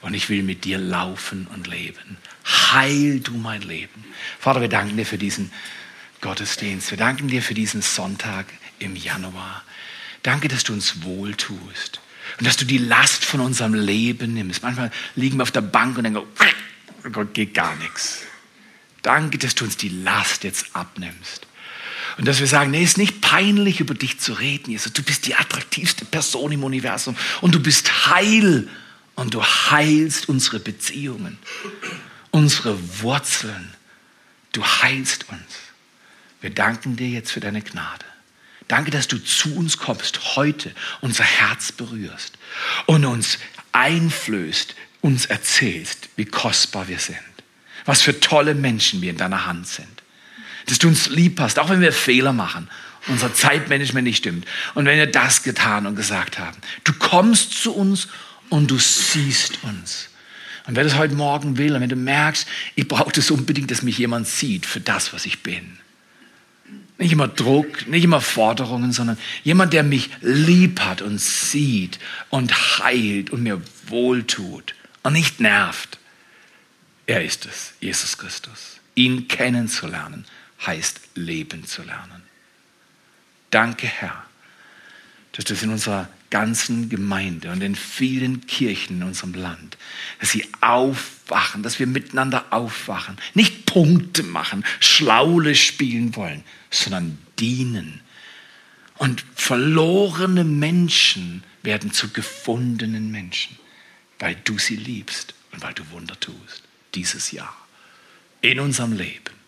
und ich will mit dir laufen und leben. Heil du mein Leben. Vater, wir danken dir für diesen Gottesdienst. Wir danken dir für diesen Sonntag im Januar. Danke, dass du uns wohltust und dass du die Last von unserem Leben nimmst. Manchmal liegen wir auf der Bank und denken, oh Gott, geht gar nichts. Danke, dass du uns die Last jetzt abnimmst. Und dass wir sagen, nee, es ist nicht peinlich, über dich zu reden, Jesus. Du bist die attraktivste Person im Universum und du bist heil und du heilst unsere Beziehungen, unsere Wurzeln. Du heilst uns. Wir danken dir jetzt für deine Gnade. Danke, dass du zu uns kommst heute, unser Herz berührst und uns einflößt, uns erzählst, wie kostbar wir sind, was für tolle Menschen wir in deiner Hand sind dass du uns lieb hast, auch wenn wir Fehler machen, unser Zeitmanagement nicht stimmt und wenn wir das getan und gesagt haben. Du kommst zu uns und du siehst uns. Und wer das heute Morgen will, und wenn du merkst, ich brauche das unbedingt, dass mich jemand sieht für das, was ich bin. Nicht immer Druck, nicht immer Forderungen, sondern jemand, der mich lieb hat und sieht und heilt und mir wohltut und nicht nervt. Er ist es, Jesus Christus. Ihn kennenzulernen heißt leben zu lernen. Danke, Herr, dass das in unserer ganzen Gemeinde und in vielen Kirchen in unserem Land, dass sie aufwachen, dass wir miteinander aufwachen, nicht Punkte machen, Schlaule spielen wollen, sondern dienen. Und verlorene Menschen werden zu gefundenen Menschen, weil du sie liebst und weil du Wunder tust. Dieses Jahr in unserem Leben.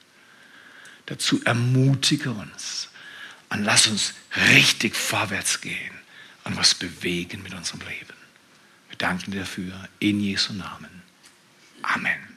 Dazu ermutige uns und lass uns richtig vorwärts gehen und was bewegen mit unserem Leben. Wir danken dir dafür in Jesu Namen. Amen.